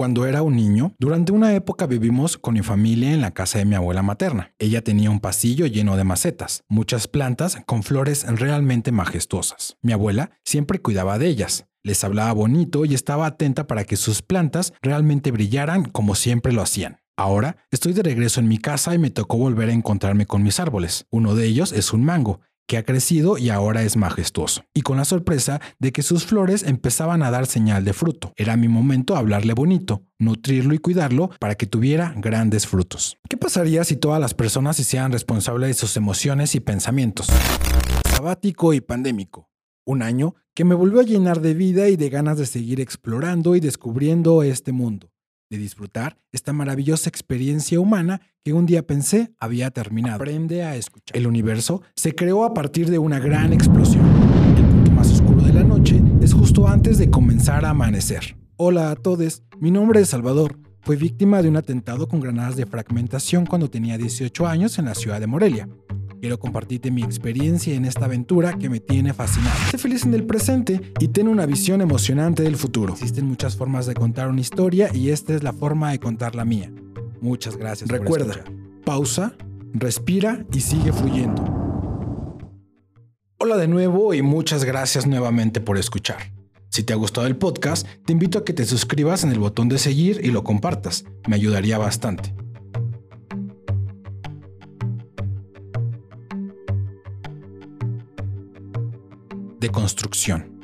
Cuando era un niño, durante una época vivimos con mi familia en la casa de mi abuela materna. Ella tenía un pasillo lleno de macetas, muchas plantas con flores realmente majestuosas. Mi abuela siempre cuidaba de ellas, les hablaba bonito y estaba atenta para que sus plantas realmente brillaran como siempre lo hacían. Ahora estoy de regreso en mi casa y me tocó volver a encontrarme con mis árboles. Uno de ellos es un mango, que ha crecido y ahora es majestuoso, y con la sorpresa de que sus flores empezaban a dar señal de fruto. Era mi momento hablarle bonito, nutrirlo y cuidarlo para que tuviera grandes frutos. ¿Qué pasaría si todas las personas se hicieran responsables de sus emociones y pensamientos? Sabático y pandémico. Un año que me volvió a llenar de vida y de ganas de seguir explorando y descubriendo este mundo de disfrutar esta maravillosa experiencia humana que un día pensé había terminado. Aprende a escuchar. El universo se creó a partir de una gran explosión. El punto más oscuro de la noche es justo antes de comenzar a amanecer. Hola a todos, mi nombre es Salvador. Fui víctima de un atentado con granadas de fragmentación cuando tenía 18 años en la ciudad de Morelia. Quiero compartirte mi experiencia en esta aventura que me tiene fascinado. Sé feliz en el presente y ten una visión emocionante del futuro. Existen muchas formas de contar una historia y esta es la forma de contar la mía. Muchas gracias. Recuerda, pausa, respira y sigue fluyendo. Hola de nuevo y muchas gracias nuevamente por escuchar. Si te ha gustado el podcast, te invito a que te suscribas en el botón de seguir y lo compartas. Me ayudaría bastante. De construcción.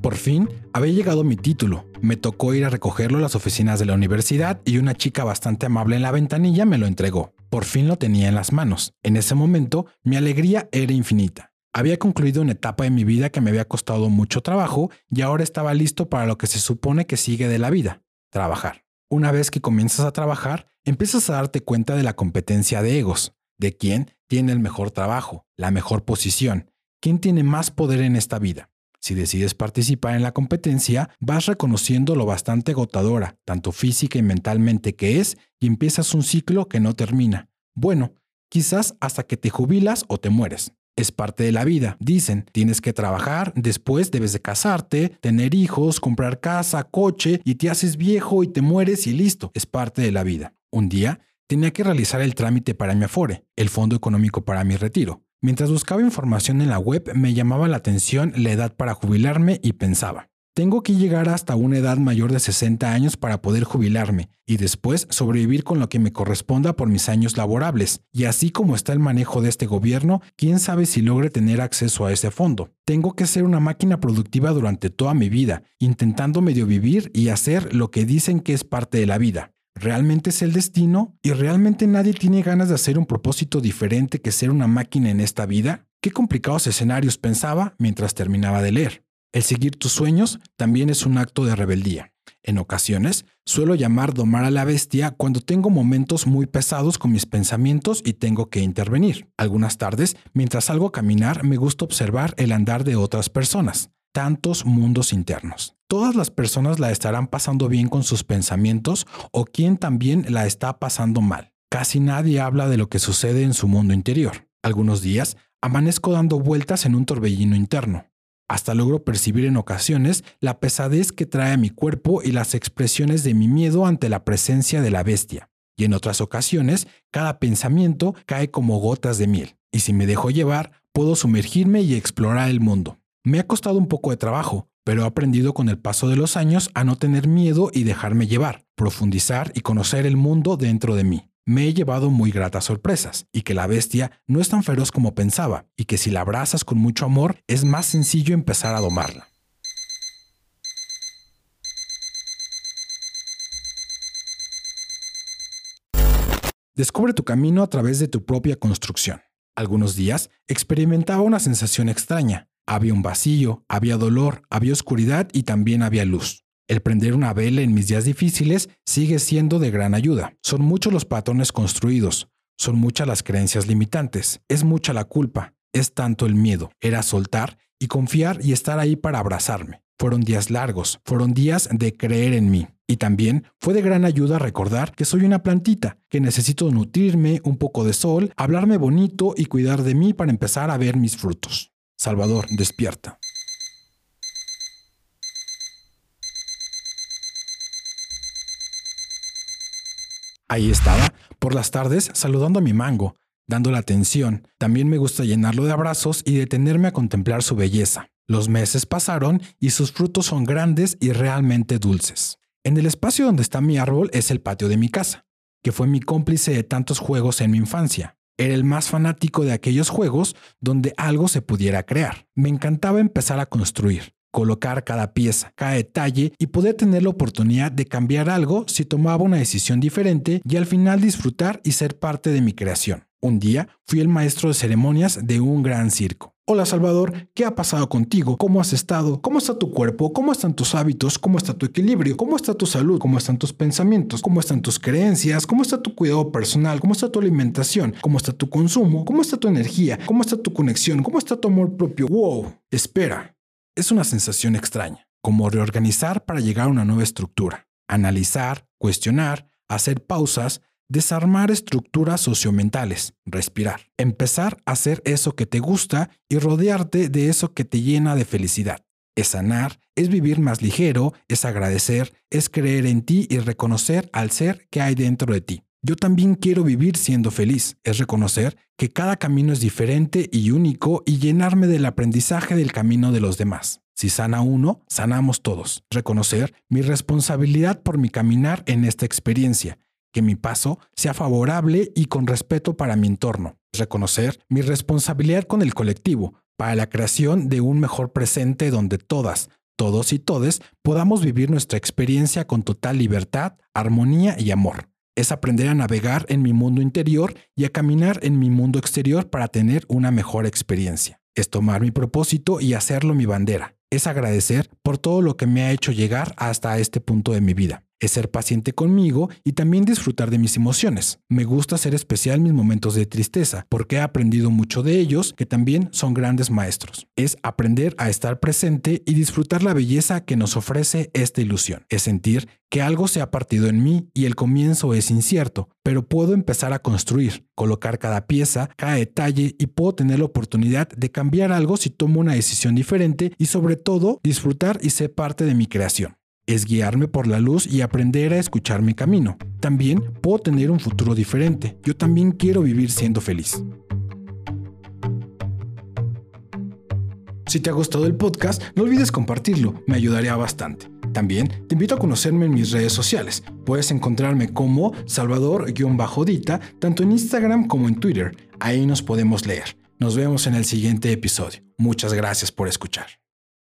Por fin, había llegado mi título. Me tocó ir a recogerlo a las oficinas de la universidad y una chica bastante amable en la ventanilla me lo entregó. Por fin lo tenía en las manos. En ese momento, mi alegría era infinita. Había concluido una etapa de mi vida que me había costado mucho trabajo y ahora estaba listo para lo que se supone que sigue de la vida, trabajar. Una vez que comienzas a trabajar, empiezas a darte cuenta de la competencia de egos, de quién tiene el mejor trabajo, la mejor posición, quién tiene más poder en esta vida. Si decides participar en la competencia, vas reconociendo lo bastante agotadora, tanto física y mentalmente que es, y empiezas un ciclo que no termina. Bueno, quizás hasta que te jubilas o te mueres. Es parte de la vida. Dicen, tienes que trabajar, después debes de casarte, tener hijos, comprar casa, coche, y te haces viejo y te mueres y listo. Es parte de la vida. Un día, tenía que realizar el trámite para mi Afore, el fondo económico para mi retiro. Mientras buscaba información en la web me llamaba la atención la edad para jubilarme y pensaba, tengo que llegar hasta una edad mayor de 60 años para poder jubilarme y después sobrevivir con lo que me corresponda por mis años laborables. Y así como está el manejo de este gobierno, quién sabe si logre tener acceso a ese fondo. Tengo que ser una máquina productiva durante toda mi vida, intentando medio vivir y hacer lo que dicen que es parte de la vida. ¿Realmente es el destino? ¿Y realmente nadie tiene ganas de hacer un propósito diferente que ser una máquina en esta vida? Qué complicados escenarios pensaba mientras terminaba de leer. El seguir tus sueños también es un acto de rebeldía. En ocasiones, suelo llamar domar a la bestia cuando tengo momentos muy pesados con mis pensamientos y tengo que intervenir. Algunas tardes, mientras salgo a caminar, me gusta observar el andar de otras personas tantos mundos internos. Todas las personas la estarán pasando bien con sus pensamientos o quien también la está pasando mal. Casi nadie habla de lo que sucede en su mundo interior. Algunos días amanezco dando vueltas en un torbellino interno. Hasta logro percibir en ocasiones la pesadez que trae a mi cuerpo y las expresiones de mi miedo ante la presencia de la bestia. Y en otras ocasiones, cada pensamiento cae como gotas de miel. Y si me dejo llevar, puedo sumergirme y explorar el mundo. Me ha costado un poco de trabajo, pero he aprendido con el paso de los años a no tener miedo y dejarme llevar, profundizar y conocer el mundo dentro de mí. Me he llevado muy gratas sorpresas, y que la bestia no es tan feroz como pensaba, y que si la abrazas con mucho amor, es más sencillo empezar a domarla. Descubre tu camino a través de tu propia construcción. Algunos días experimentaba una sensación extraña, había un vacío, había dolor, había oscuridad y también había luz. El prender una vela en mis días difíciles sigue siendo de gran ayuda. Son muchos los patrones construidos, son muchas las creencias limitantes, es mucha la culpa, es tanto el miedo. Era soltar y confiar y estar ahí para abrazarme. Fueron días largos, fueron días de creer en mí. Y también fue de gran ayuda recordar que soy una plantita, que necesito nutrirme, un poco de sol, hablarme bonito y cuidar de mí para empezar a ver mis frutos. Salvador, despierta. Ahí estaba, por las tardes, saludando a mi mango, dando la atención. También me gusta llenarlo de abrazos y detenerme a contemplar su belleza. Los meses pasaron y sus frutos son grandes y realmente dulces. En el espacio donde está mi árbol es el patio de mi casa, que fue mi cómplice de tantos juegos en mi infancia. Era el más fanático de aquellos juegos donde algo se pudiera crear. Me encantaba empezar a construir, colocar cada pieza, cada detalle y poder tener la oportunidad de cambiar algo si tomaba una decisión diferente y al final disfrutar y ser parte de mi creación. Un día fui el maestro de ceremonias de un gran circo. Hola Salvador, ¿qué ha pasado contigo? ¿Cómo has estado? ¿Cómo está tu cuerpo? ¿Cómo están tus hábitos? ¿Cómo está tu equilibrio? ¿Cómo está tu salud? ¿Cómo están tus pensamientos? ¿Cómo están tus creencias? ¿Cómo está tu cuidado personal? ¿Cómo está tu alimentación? ¿Cómo está tu consumo? ¿Cómo está tu energía? ¿Cómo está tu conexión? ¿Cómo está tu amor propio? ¡Wow! Espera, es una sensación extraña, como reorganizar para llegar a una nueva estructura, analizar, cuestionar, hacer pausas, desarmar estructuras sociomentales, respirar, empezar a hacer eso que te gusta y rodearte de eso que te llena de felicidad. Es sanar, es vivir más ligero, es agradecer, es creer en ti y reconocer al ser que hay dentro de ti. Yo también quiero vivir siendo feliz, es reconocer que cada camino es diferente y único y llenarme del aprendizaje del camino de los demás. Si sana uno, sanamos todos. Reconocer mi responsabilidad por mi caminar en esta experiencia, que mi paso sea favorable y con respeto para mi entorno. Reconocer mi responsabilidad con el colectivo, para la creación de un mejor presente donde todas, todos y todes podamos vivir nuestra experiencia con total libertad, armonía y amor es aprender a navegar en mi mundo interior y a caminar en mi mundo exterior para tener una mejor experiencia. Es tomar mi propósito y hacerlo mi bandera. Es agradecer por todo lo que me ha hecho llegar hasta este punto de mi vida es ser paciente conmigo y también disfrutar de mis emociones. Me gusta ser especial mis momentos de tristeza porque he aprendido mucho de ellos que también son grandes maestros. Es aprender a estar presente y disfrutar la belleza que nos ofrece esta ilusión. Es sentir que algo se ha partido en mí y el comienzo es incierto, pero puedo empezar a construir, colocar cada pieza, cada detalle y puedo tener la oportunidad de cambiar algo si tomo una decisión diferente y sobre todo disfrutar y ser parte de mi creación es guiarme por la luz y aprender a escuchar mi camino. También puedo tener un futuro diferente. Yo también quiero vivir siendo feliz. Si te ha gustado el podcast, no olvides compartirlo, me ayudaría bastante. También te invito a conocerme en mis redes sociales. Puedes encontrarme como Salvador-Dita, tanto en Instagram como en Twitter. Ahí nos podemos leer. Nos vemos en el siguiente episodio. Muchas gracias por escuchar.